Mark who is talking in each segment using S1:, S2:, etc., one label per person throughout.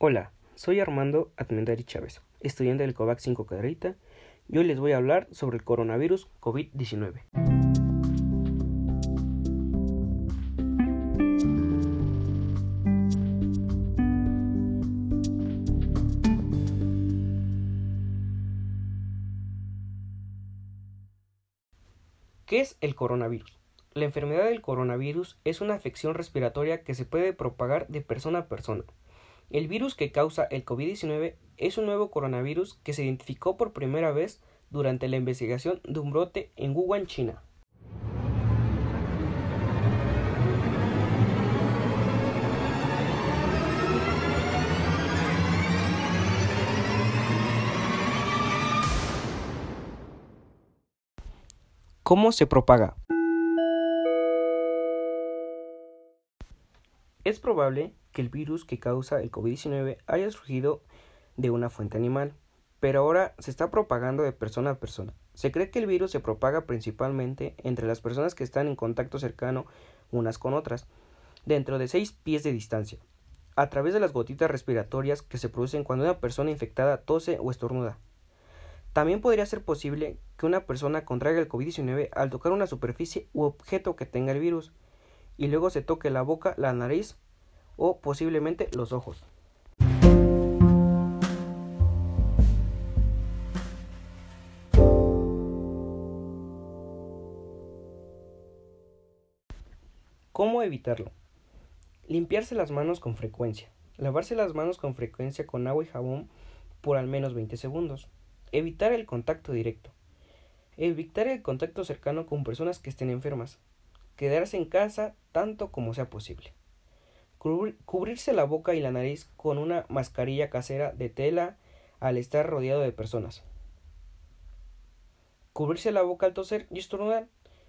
S1: Hola, soy Armando Atmendari Chávez, estudiante del COVAX 5 Caderita, y hoy les voy a hablar sobre el coronavirus COVID-19. ¿Qué es el coronavirus? La enfermedad del coronavirus es una afección respiratoria que se puede propagar de persona a persona. El virus que causa el COVID-19 es un nuevo coronavirus que se identificó por primera vez durante la investigación de un brote en Wuhan, China. ¿Cómo se propaga? Es probable que el virus que causa el COVID-19 haya surgido de una fuente animal, pero ahora se está propagando de persona a persona. Se cree que el virus se propaga principalmente entre las personas que están en contacto cercano unas con otras, dentro de 6 pies de distancia, a través de las gotitas respiratorias que se producen cuando una persona infectada tose o estornuda. También podría ser posible que una persona contraiga el COVID-19 al tocar una superficie u objeto que tenga el virus, y luego se toque la boca, la nariz o posiblemente los ojos. ¿Cómo evitarlo? Limpiarse las manos con frecuencia. Lavarse las manos con frecuencia con agua y jabón por al menos 20 segundos. Evitar el contacto directo. Evitar el contacto cercano con personas que estén enfermas quedarse en casa tanto como sea posible. Cubrirse la boca y la nariz con una mascarilla casera de tela al estar rodeado de personas. Cubrirse la boca al toser y estornudar.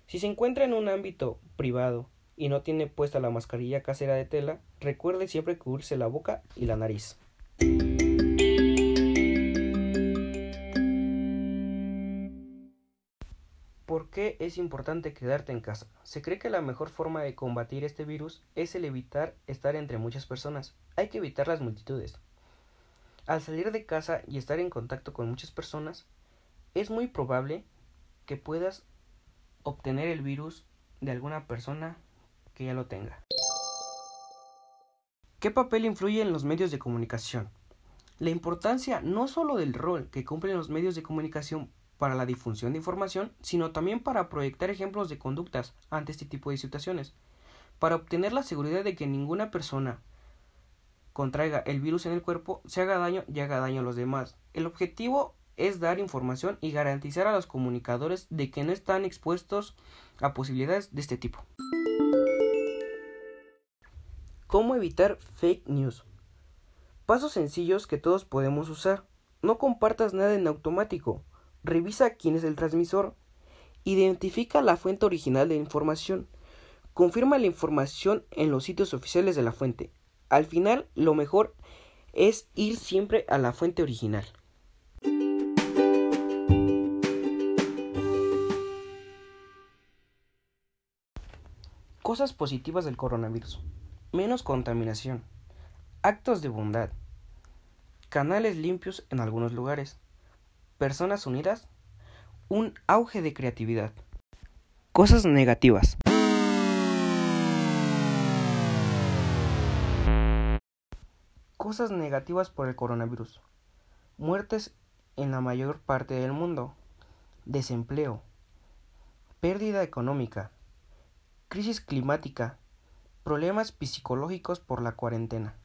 S1: Si se encuentra en un ámbito privado y no tiene puesta la mascarilla casera de tela, recuerde siempre cubrirse la boca y la nariz. ¿Por qué es importante quedarte en casa? Se cree que la mejor forma de combatir este virus es el evitar estar entre muchas personas. Hay que evitar las multitudes. Al salir de casa y estar en contacto con muchas personas, es muy probable que puedas obtener el virus de alguna persona que ya lo tenga. ¿Qué papel influye en los medios de comunicación? La importancia no solo del rol que cumplen los medios de comunicación para la difusión de información, sino también para proyectar ejemplos de conductas ante este tipo de situaciones, para obtener la seguridad de que ninguna persona contraiga el virus en el cuerpo, se haga daño y haga daño a los demás. El objetivo es dar información y garantizar a los comunicadores de que no están expuestos a posibilidades de este tipo. ¿Cómo evitar fake news? Pasos sencillos que todos podemos usar. No compartas nada en automático. Revisa quién es el transmisor. Identifica la fuente original de información. Confirma la información en los sitios oficiales de la fuente. Al final, lo mejor es ir siempre a la fuente original. Cosas positivas del coronavirus. Menos contaminación. Actos de bondad. Canales limpios en algunos lugares personas unidas, un auge de creatividad. Cosas negativas. Cosas negativas por el coronavirus. Muertes en la mayor parte del mundo. Desempleo. Pérdida económica. Crisis climática. Problemas psicológicos por la cuarentena.